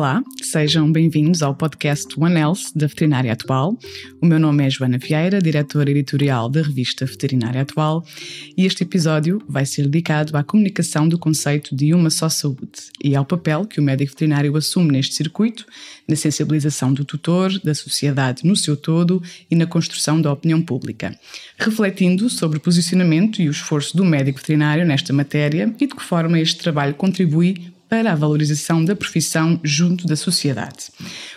Olá, sejam bem-vindos ao podcast One Health da Veterinária Atual. O meu nome é Joana Vieira, diretora editorial da revista Veterinária Atual, e este episódio vai ser dedicado à comunicação do conceito de uma só saúde e ao papel que o médico veterinário assume neste circuito, na sensibilização do tutor, da sociedade no seu todo e na construção da opinião pública, refletindo sobre o posicionamento e o esforço do médico veterinário nesta matéria e de que forma este trabalho contribui para a valorização da profissão junto da sociedade.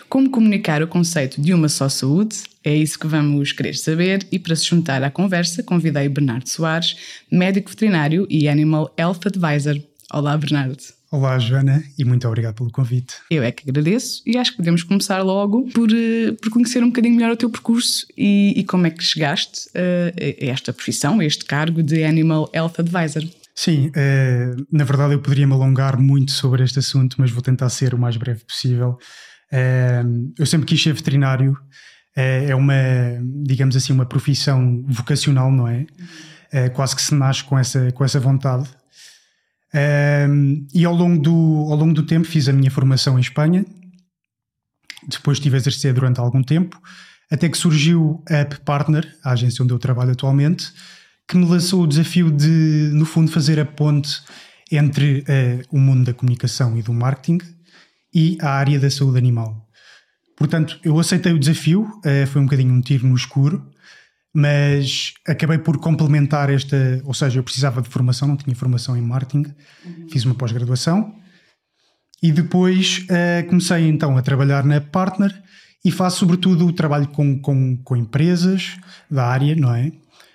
Como comunicar o conceito de uma só saúde? É isso que vamos querer saber e para se juntar à conversa convidei Bernardo Soares, médico veterinário e Animal Health Advisor. Olá, Bernardo. Olá, Joana, e muito obrigado pelo convite. Eu é que agradeço e acho que podemos começar logo por, eh, por conhecer um bocadinho melhor o teu percurso e, e como é que chegaste a, a esta profissão, a este cargo de Animal Health Advisor. Sim, uh, na verdade eu poderia me alongar muito sobre este assunto, mas vou tentar ser o mais breve possível. Uh, eu sempre quis ser veterinário, uh, é uma, digamos assim, uma profissão vocacional, não é? quase que se nasce com essa, com essa vontade. e ao longo, do, ao longo do tempo fiz a minha formação em Espanha, depois estive a exercer durante algum tempo, até que surgiu a App Partner, a agência onde eu trabalho atualmente, que me lançou o desafio de, no fundo, fazer a ponte entre uh, o mundo da comunicação e do marketing e a área da saúde animal. Portanto, eu aceitei o desafio, uh, foi um bocadinho um tiro no escuro, mas acabei por complementar esta, ou seja, eu precisava de formação, não tinha formação em marketing, uhum. fiz uma pós-graduação e depois uh, comecei então a trabalhar na Partner e faço sobretudo o trabalho com, com, com empresas da área, não é?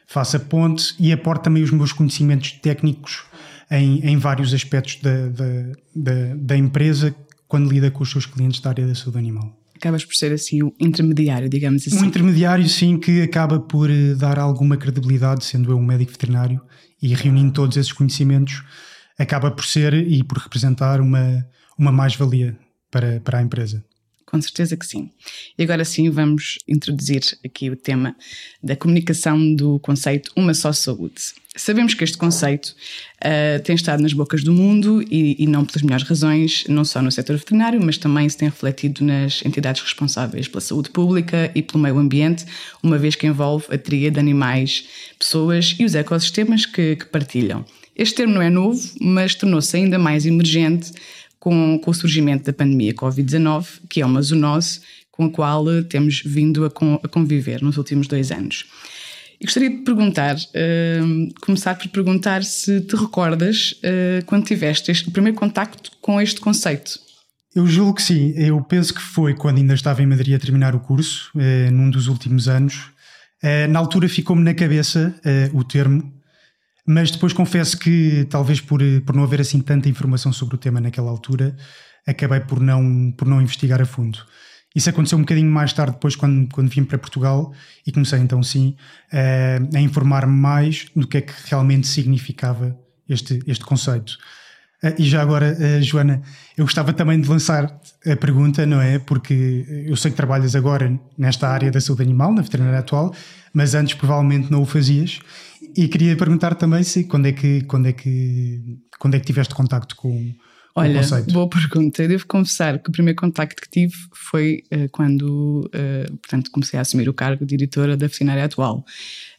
Faço a ponte e aporto também os meus conhecimentos técnicos em, em vários aspectos da, da, da, da empresa quando lida com os seus clientes da área da saúde animal acabas por ser assim o intermediário, digamos assim. Um intermediário, sim, que acaba por eh, dar alguma credibilidade, sendo eu um médico veterinário e reunindo todos esses conhecimentos, acaba por ser e por representar uma, uma mais-valia para, para a empresa. Com certeza que sim. E agora sim vamos introduzir aqui o tema da comunicação do conceito Uma Só Saúde. Sabemos que este conceito uh, tem estado nas bocas do mundo e, e, não pelas melhores razões, não só no setor veterinário, mas também se tem refletido nas entidades responsáveis pela saúde pública e pelo meio ambiente, uma vez que envolve a tria de animais, pessoas e os ecossistemas que, que partilham. Este termo não é novo, mas tornou-se ainda mais emergente com, com o surgimento da pandemia Covid-19, que é uma zoonose com a qual temos vindo a, a conviver nos últimos dois anos. E gostaria de perguntar, uh, começar por perguntar se te recordas uh, quando tiveste este primeiro contacto com este conceito. Eu julgo que sim. Eu penso que foi quando ainda estava em Madrid a terminar o curso, uh, num dos últimos anos. na altura ficou-me na cabeça o termo mas depois confesso que, talvez por, por não haver assim tanta informação sobre o tema naquela altura, acabei por não, por não investigar a fundo. Isso aconteceu um bocadinho mais tarde, depois, quando, quando vim para Portugal e comecei então, sim, a, a informar-me mais do que é que realmente significava este, este conceito. E já agora, Joana, eu gostava também de lançar a pergunta, não é? Porque eu sei que trabalhas agora nesta área da saúde animal, na veterinária atual, mas antes provavelmente não o fazias. E queria perguntar também se quando é que quando é que quando é que tiveste contacto com, Olha, boa pergunta. Eu devo confessar que o primeiro contacto que tive foi uh, quando, uh, portanto, comecei a assumir o cargo de editora da veterinária atual.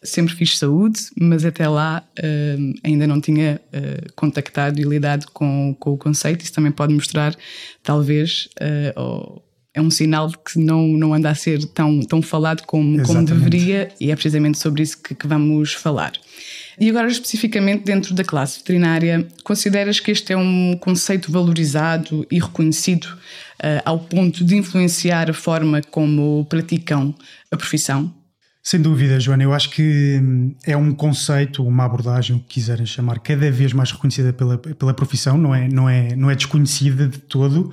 Sempre fiz saúde, mas até lá uh, ainda não tinha contactado e lidado com, com o conceito. Isso também pode mostrar, talvez, ou, é um sinal de que não, não anda a ser tão, tão falado como, como deveria, e é precisamente sobre isso que, que vamos falar. E agora, especificamente dentro da classe veterinária, consideras que este é um conceito valorizado e reconhecido uh, ao ponto de influenciar a forma como praticam a profissão? Sem dúvida, Joana. Eu acho que hum, é um conceito, uma abordagem, o que quiserem chamar, cada vez mais reconhecida pela, pela profissão, não é, não, é, não é desconhecida de todo.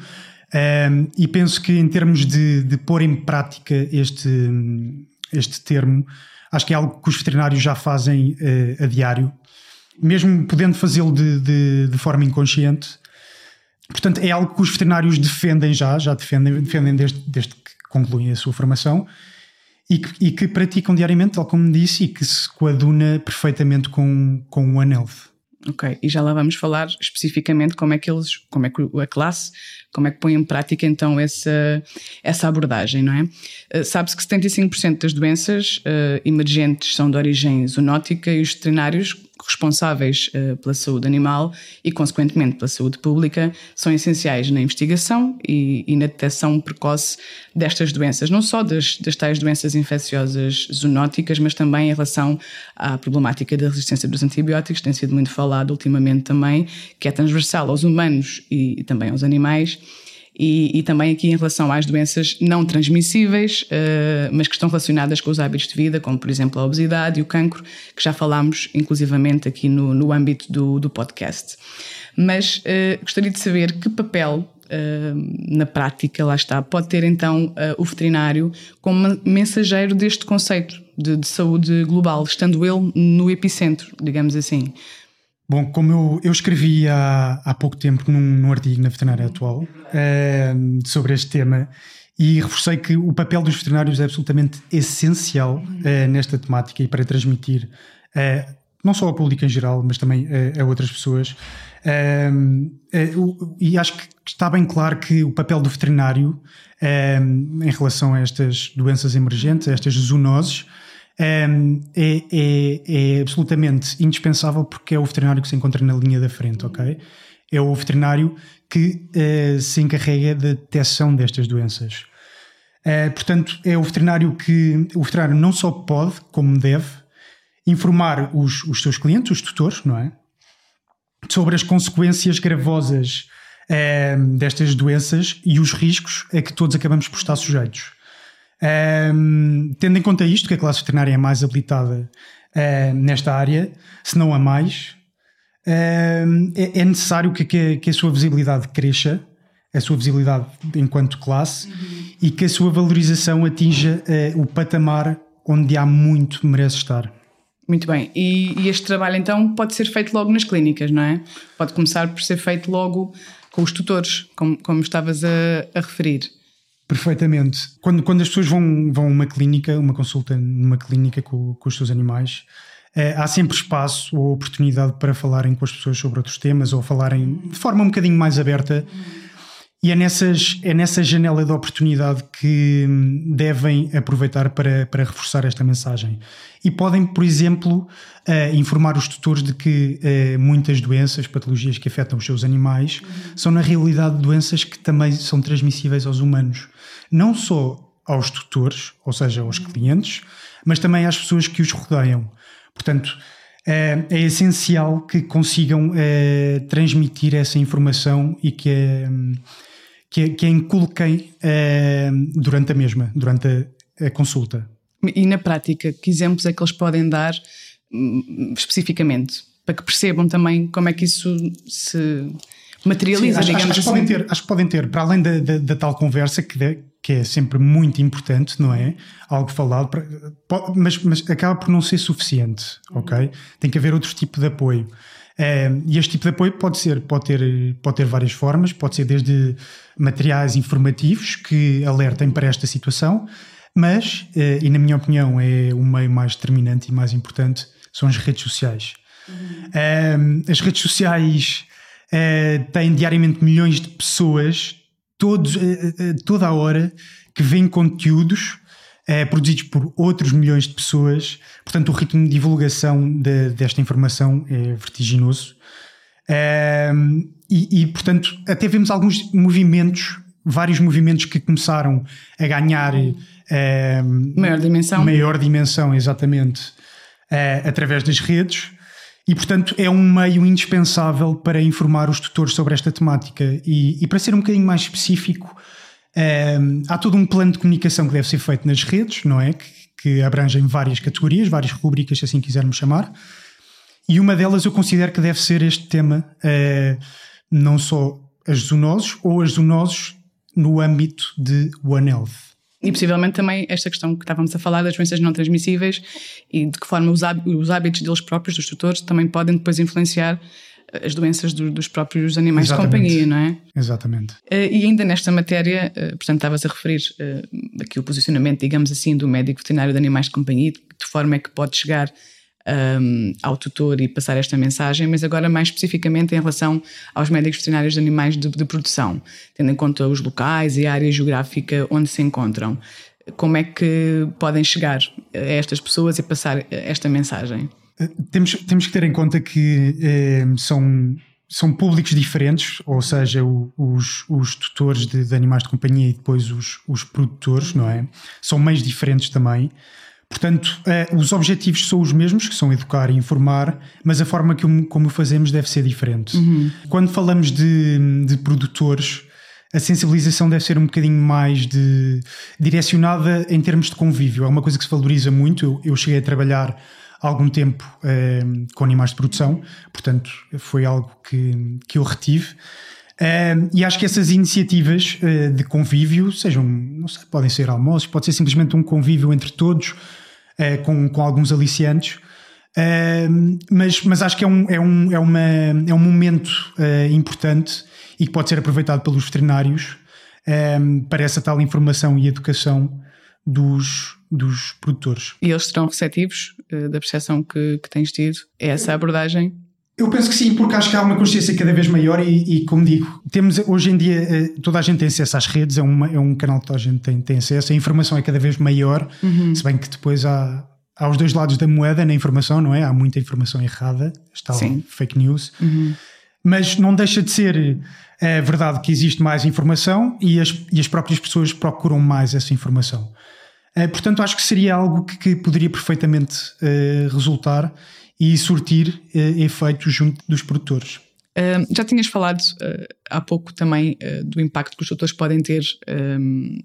Um, e penso que, em termos de, de pôr em prática este, este termo, Acho que é algo que os veterinários já fazem uh, a diário, mesmo podendo fazê-lo de, de, de, forma inconsciente. Portanto, é algo que os veterinários defendem já, já defendem, defendem desde, desde que concluem a sua formação e que, e que praticam diariamente, tal como disse, e que se coaduna perfeitamente com, com o One Health. Ok, e já lá vamos falar especificamente como é que eles, como é que a classe, como é que põe em prática então essa, essa abordagem, não é? Uh, Sabe-se que 75% das doenças uh, emergentes são de origem zoonótica e os veterinários responsáveis uh, pela saúde animal e, consequentemente, pela saúde pública, são essenciais na investigação e, e na detecção precoce destas doenças, não só das, das tais doenças infecciosas zoonóticas, mas também em relação à problemática da resistência dos antibióticos, tem sido muito falado ultimamente também, que é transversal aos humanos e, e também aos animais e, e, também aqui em relação às doenças não transmissíveis, uh, mas que estão relacionadas com os hábitos de vida, como por exemplo a obesidade e o cancro, que já falámos inclusivamente aqui no, no âmbito do, do podcast. Mas uh, gostaria de saber que papel Uh, na prática, lá está, pode ter então o veterinário como mensageiro deste conceito de, de, saúde global, estando ele no epicentro, digamos assim. Bom, como eu, eu escrevi há, há pouco tempo num, num artigo na Veterinária Atual uh, sobre este tema e reforcei que o papel dos veterinários é absolutamente essencial uh, nesta temática e para transmitir uh, não só ao público em geral, mas também a outras pessoas. e acho que está bem claro que o papel do veterinário em relação a estas doenças emergentes, a estas zoonoses, é, é, é, absolutamente indispensável porque é o veterinário que se encontra na linha da frente, ok? É o veterinário que uh, se encarrega da detecção destas doenças. Uh, portanto, é o veterinário que o veterinário não só pode, como deve, informar os, os seus clientes, os tutores, não é? Sobre as consequências gravosas uh, destas doenças e os riscos a que todos acabamos por estar sujeitos. Um, tendo em conta isto, que a classe veterinária é mais habilitada uh, nesta área, se não a mais, uh, é, é, necessário que, que, que, a sua visibilidade cresça, a sua visibilidade enquanto classe, uhum. e que a sua valorização atinja uh, o patamar onde há muito merece estar. Muito bem. E, e, este trabalho então pode ser feito logo nas clínicas, não é? Pode começar por ser feito logo com os tutores, como, como estavas a, a referir. Perfeitamente. Quando, quando as pessoas vão, vão a uma clínica, uma consulta numa clínica com, com os seus animais, eh, há sempre espaço ou oportunidade para falarem com as pessoas sobre outros temas ou falarem de forma um bocadinho mais aberta. E é, nessas, é nessa janela de oportunidade que hum, devem aproveitar para, para reforçar esta mensagem. E podem, por exemplo, uh, informar os tutores de que uh, muitas doenças, patologias que afetam os seus animais, são na realidade doenças que também são transmissíveis aos humanos não só aos tutores, ou seja, aos clientes, mas também às pessoas que os rodeiam. Portanto, é, é essencial que consigam é, transmitir essa informação e que, é, que, que a inculquem é, durante a mesma, durante a, a consulta. E na prática, que exemplos é que eles podem dar hum, especificamente? Para que percebam também como é que isso se materializa, Sim, acho, digamos acho, assim. Podem ter, acho que podem ter, para além da, da, da tal conversa que, de, que é sempre muito importante, não é? Algo falado, mas, mas acaba por não ser suficiente, ok? Tem que haver outro tipo de apoio. E este tipo de apoio pode ser, pode ter, pode ter várias formas, pode ser desde materiais informativos que alertem para esta situação, mas, é, e na minha opinião é o meio mais determinante e mais importante, são as redes sociais. Uhum. As redes sociais uh, tem diariamente milhões de pessoas, todos, uh, toda a hora, que veem conteúdos produzidos por outros milhões de pessoas. Portanto, o ritmo de divulgação de, desta informação é vertiginoso. E, e, portanto, até vemos alguns movimentos, vários movimentos que começaram a ganhar maior dimensão. Maior dimensão, exatamente, através das redes. E, portanto, é um meio indispensável para informar os tutores sobre esta temática. E, e para ser um bocadinho mais específico, um, há todo um plano de comunicação que deve ser feito nas redes, não é? Que, que abrangem várias categorias, várias rubricas, se assim quisermos chamar. E uma delas eu considero que deve ser este tema, uh, não só as zoonoses ou as zoonoses no âmbito de One Health. E possivelmente também esta questão que estávamos a falar das doenças não transmissíveis e de que forma os hábitos deles próprios, dos tutores, também podem depois influenciar as doenças do, dos próprios animais Exatamente. de companhia, não é? Exatamente. Uh, e ainda nesta matéria, uh, portanto, estavas a referir uh, aqui o posicionamento, digamos assim, do médico veterinário de animais de companhia, de que forma é que pode chegar um, ao tutor e passar esta mensagem, mas agora mais especificamente em relação aos médicos veterinários de animais de, de produção, tendo em conta os locais e a área geográfica onde se encontram. Como é que podem chegar a estas pessoas e passar esta mensagem? Temos, temos que ter em conta que eh, são são públicos diferentes, ou seja, o, os, os tutores de, de, animais de companhia e depois os, os produtores, não é? São meios diferentes também. Portanto, eh, os objetivos são os mesmos, que são educar e informar, mas a forma que, como o fazemos deve ser diferente. Uhum. Quando falamos de, de produtores, a sensibilização deve ser um bocadinho mais de, direcionada em termos de convívio. É uma coisa que se valoriza muito. Eu, eu cheguei a trabalhar algum tempo eh, com animais de produção, portanto foi algo que, que eu retive. Uh, e acho que essas iniciativas uh, de convívio, sejam, não sei, podem ser almoços, pode ser simplesmente um convívio entre todos, uh, com, com alguns aliciantes, mas, mas acho que é um, é um, é uma, é um momento importante e que pode ser aproveitado pelos veterinários. Para essa tal informação e educação dos, dos produtores. E eles serão receptivos uh, da percepção que, que tens tido? É essa a abordagem? Eu penso que sim, porque acho que há uma consciência cada vez maior e, e como digo, temos hoje em dia, eh, toda a gente tem acesso às redes, é, uma, é um canal que toda a gente tem, tem acesso, a informação é cada vez maior, uhum. se bem que depois há, há os dois lados da moeda na informação, não é? Há muita informação errada, está sim. fake news, uhum. mas não deixa de ser é verdade que existe mais informação e as, e as próprias pessoas procuram mais essa informação. Eh, portanto, acho que seria algo que, que poderia perfeitamente uh, resultar e surtir uh, efeitos junto dos produtores. Uh, já tinhas falado há pouco também do impacto que os tutores podem ter,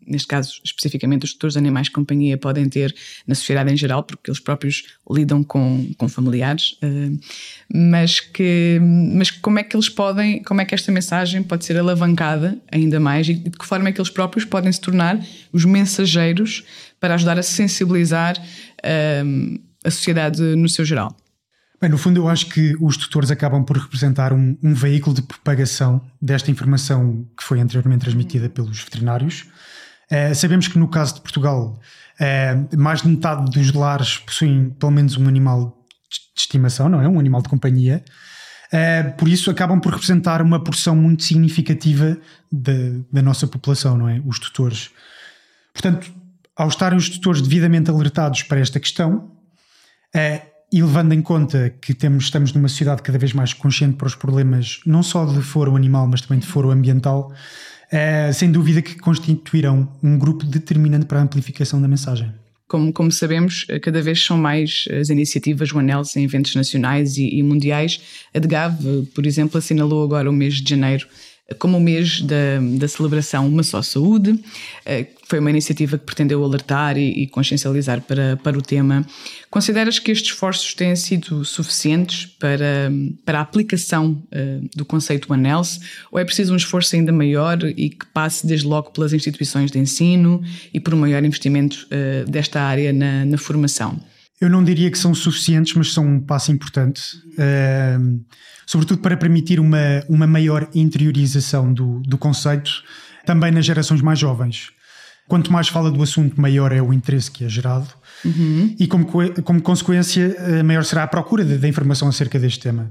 neste caso especificamente os tutores de animais de companhia podem ter na sociedade em geral, porque eles próprios lidam com, com familiares, mas que mas como é que eles podem, como é que esta mensagem pode ser alavancada ainda mais e de que forma é que eles próprios podem se tornar os mensageiros para ajudar a sensibilizar um, a sociedade no seu geral? Bem, no fundo, eu acho que os tutores acabam por representar um, um veículo de propagação desta informação que foi anteriormente transmitida pelos veterinários. Uh, sabemos que no caso de Portugal, uh, mais de metade dos lares possuem pelo menos um animal de estimação, não é? Um animal de companhia. Uh, por isso acabam por representar uma porção muito significativa da, da nossa população, não é? Os tutores. Portanto, ao estarem os tutores devidamente alertados para esta questão, é, e levando em conta que temos, estamos numa sociedade cada vez mais consciente para os problemas, não só de foro animal, mas também de foro ambiental, é, sem dúvida que constituirão um grupo determinante para a amplificação da mensagem. Como, como, sabemos, cada vez são mais as iniciativas OneHealth em eventos nacionais e, e mundiais. A DGAV, por exemplo, assinalou agora o mês de janeiro como o mês da, da celebração Uma Só Saúde. Eh, foi uma iniciativa que pretendeu alertar e, e consciencializar para, para o tema. Consideras que estes esforços têm sido suficientes para, para a aplicação uh, do conceito One Health ou é preciso um esforço ainda maior e que passe desde logo pelas instituições de ensino e por um maior investimento uh, desta área na, na formação? Eu não diria que são suficientes, mas são um passo importante, uh, sobretudo para permitir uma, uma maior interiorização do, do conceito também nas gerações mais jovens. Quanto mais fala do assunto, maior é o interesse que é gerado uhum. e, como, como consequência, eh, maior será a procura da informação acerca deste tema.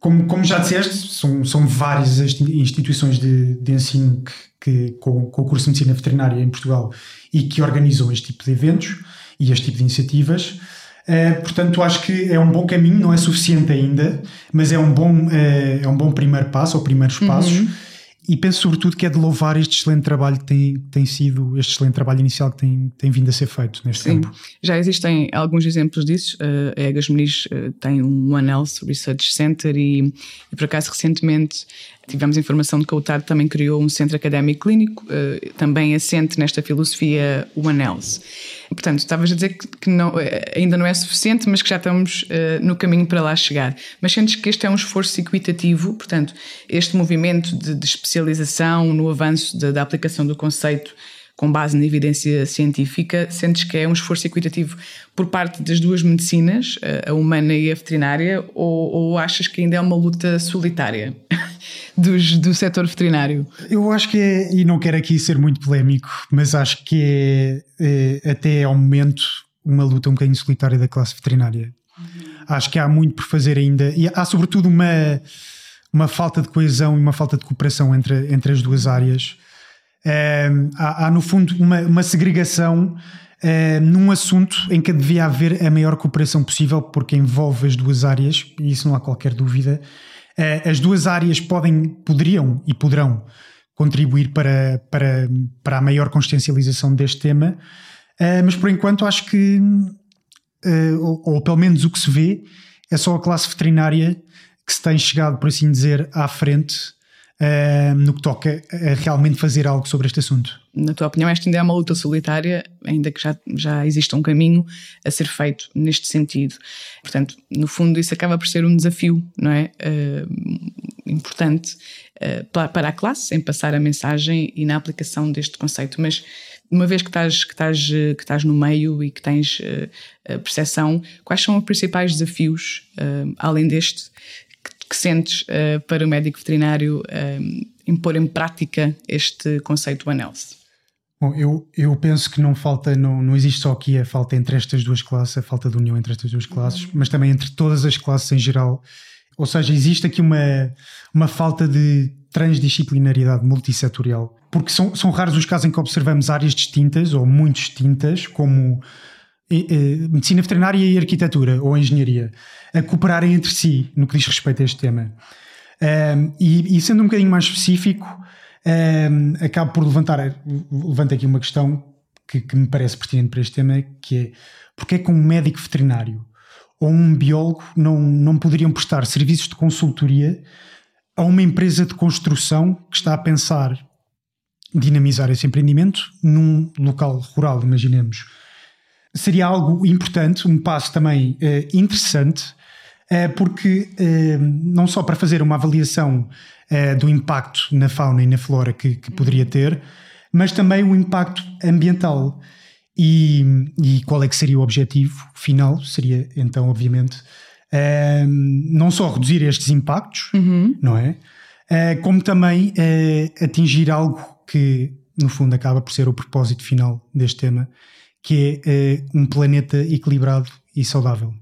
Como, como já disseste, são, são várias as instituições de, de ensino que, que com, com o curso de Medicina Veterinária em Portugal e que organizam este tipo de eventos e este tipo de iniciativas. Uh, portanto, acho que é um bom caminho, não é suficiente ainda, mas é um bom, uh, é um bom primeiro passo, ou primeiros uhum. passos. E penso sobretudo que é de louvar este excelente trabalho que tem, tem sido, este excelente trabalho inicial que tem, tem vindo a ser feito neste Sim. tempo. Já existem alguns exemplos disso. Uh, a Egas Muniz uh, tem um One Health Research Center e, e, por acaso recentemente tivemos informação de que o UTAD também criou um centro académico clínico, uh, também assente nesta filosofia One Health. Portanto, estavas a dizer que, não, ainda não é suficiente, mas que já estamos no caminho para lá chegar. Mas sentes que este é um esforço equitativo, portanto, este movimento de, de especialização no avanço da, da aplicação do conceito com base na evidência científica, sentes que é um esforço equitativo por parte das duas medicinas, a humana e a veterinária, ou, ou achas que ainda é uma luta solitária dos, do setor veterinário? Eu acho que é, e não quero aqui ser muito polémico, mas acho que é, é até ao momento uma luta um bocadinho solitária da classe veterinária. Uhum. Acho que há muito por fazer ainda e há, sobretudo, uma, uma falta de coesão e uma falta de cooperação entre, entre as duas áreas. É, há, há, no fundo, uma, uma segregação é, num assunto em que devia haver a maior cooperação possível, porque envolve as duas áreas, e isso não há qualquer dúvida. É, as duas áreas podem, poderiam e poderão contribuir para, para, para a maior consciencialização deste tema, uh, mas por enquanto acho que, uh, ou, ou, pelo menos o que se vê, é só a classe veterinária que se tem chegado, por assim dizer, à frente uh, no que toca a realmente fazer algo sobre este assunto. Na tua opinião, esta ainda é uma luta solitária, ainda que já, já exista um caminho a ser feito neste sentido. Portanto, no fundo, isso acaba por ser um desafio, não é? Uh, importante uh, para a classe em passar a mensagem e na aplicação deste conceito. Mas uma vez que estás, que estás, que estás no meio e que tens uh, percepção, quais são os principais desafios, uh, além deste, que sentes uh, para o médico veterinário uh, impor em prática este conceito One Health? Bom, eu, eu penso que não falta, não, não existe só aqui a falta entre estas duas classes, a falta de união entre estas duas classes, mas também entre todas as classes em geral. Ou seja, existe aqui uma, uma falta de transdisciplinaridade multissetorial, porque são, são raros os casos em que observamos áreas distintas ou muito distintas, como medicina veterinária e arquitetura ou engenharia a cooperarem entre si no que diz respeito a este tema. Um, e, e, sendo um bocadinho mais específico, um, acabo por levantar levanto aqui uma questão que, que, me parece pertinente para este tema, que é porque é que um médico veterinário ou um biólogo não, não poderiam prestar serviços de consultoria a uma empresa de construção que está a pensar dinamizar esse empreendimento num local rural, imaginemos seria algo importante, um passo também uh, interessante, uh, porque uh, não só para fazer uma avaliação do impacto na fauna e na flora que, que poderia ter, mas também o impacto ambiental. E, e, qual é que seria o objetivo final? Seria então, obviamente, não só reduzir estes impactos, uhum. não é? como também atingir algo que, no fundo, acaba por ser o propósito final deste tema, que é uh, um planeta equilibrado e saudável.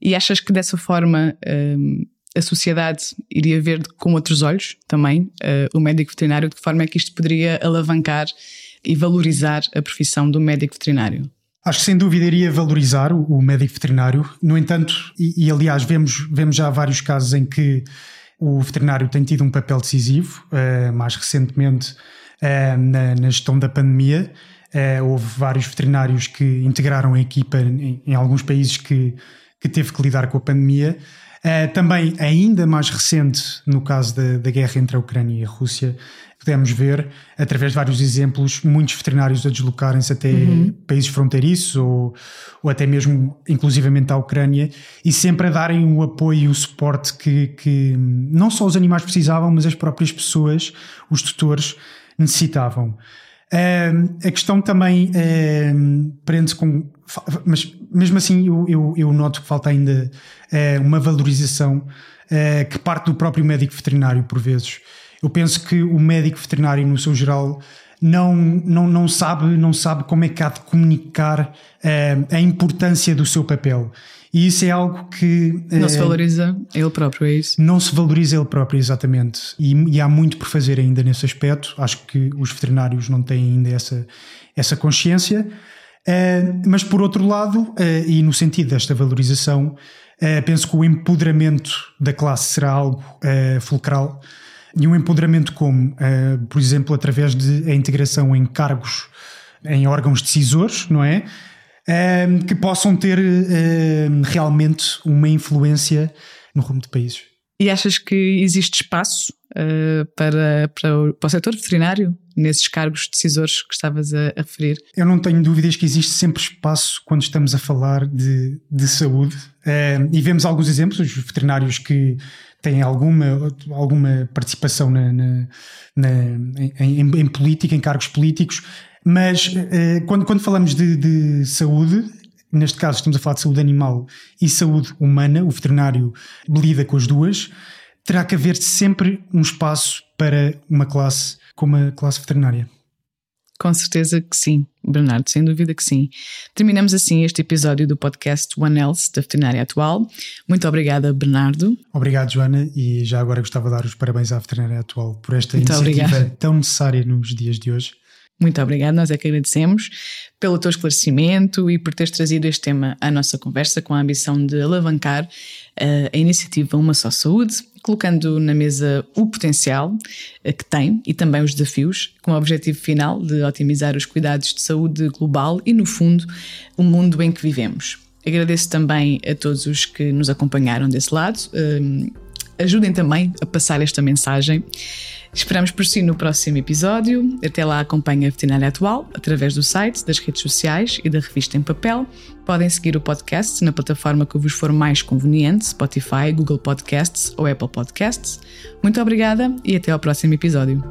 E achas que dessa forma um, a sociedade iria ver com outros olhos também uh, o médico veterinário? De que forma é que isto poderia alavancar e valorizar a profissão do médico veterinário? Acho que sem dúvida iria valorizar o, o médico veterinário. No entanto, e, e, aliás, vemos, vemos já vários casos em que o veterinário tem tido um papel decisivo, uh, mais recentemente uh, na, na gestão da pandemia. Uh, houve vários veterinários que integraram a equipa em, em, alguns países que, que teve que lidar com a pandemia. Uh, também, ainda mais recente, no caso da, da guerra entre a Ucrânia e a Rússia, podemos ver, através de vários exemplos, muitos veterinários a deslocarem-se até uhum. países fronteiriços ou, ou até mesmo, inclusivamente, à Ucrânia, e sempre a darem o apoio e o suporte que, que não só os animais precisavam, mas as próprias pessoas, os tutores, necessitavam. A questão também prende-se com. Mas mesmo assim, eu, eu, eu noto que falta ainda uh, uma valorização eh, que parte do próprio médico veterinário, por vezes. Eu penso que o médico veterinário, no seu geral, não, não, não, sabe, não sabe como é que há de comunicar a importância do seu papel. E isso é algo que. Não uh, se valoriza ele próprio, é isso? Não se valoriza ele próprio, exatamente. E, e, há muito por fazer ainda nesse aspecto. Acho que os veterinários não têm ainda essa, essa consciência. Uh, mas por outro lado, uh, e no sentido desta valorização, penso que o empoderamento da classe será algo fulcral. E um empoderamento como, por exemplo, através de a integração em cargos em órgãos decisores, não é? Ehm, que possam ter ehm, realmente uma influência no rumo de países. E achas que existe espaço uh, para, para, o, para o setor veterinário nesses cargos decisores que estavas a, a, referir? Eu não tenho dúvidas que existe sempre espaço quando estamos a falar de, de saúde. Uh, e vemos alguns exemplos, os veterinários que têm alguma, alguma participação na, na, na em, em, política, em cargos políticos, mas uh, quando, quando falamos de, de, saúde, neste caso estamos a falar de saúde animal e saúde humana, o veterinário lida com as duas, terá que haver sempre um espaço para uma classe como a classe veterinária. Com certeza que sim, Bernardo, sem dúvida que sim. Terminamos assim este episódio do podcast One Else da Veterinária Atual. Muito obrigada, Bernardo. Obrigado, Joana, e já agora gostava de dar os parabéns à Veterinária Atual por esta Muito iniciativa tão necessária nos dias de hoje. Muito obrigada, nós é que agradecemos pelo teu esclarecimento e por teres trazido este tema à nossa conversa com a ambição de alavancar uh, a iniciativa Uma Só Saúde, colocando na mesa o potencial uh, que tem e também os desafios, com o objetivo final de otimizar os cuidados de saúde global e, no fundo, o mundo em que vivemos. Agradeço também a todos os que nos acompanharam desse lado. Uh, ajudem também a passar esta mensagem. Esperamos por si no próximo episódio. Até lá acompanhe a Veterinária Atual através do site, das redes sociais e da revista em papel. Podem seguir o podcast na plataforma que vos for mais conveniente, Spotify, Google Podcasts ou Apple Podcasts. Muito obrigada e até ao próximo episódio.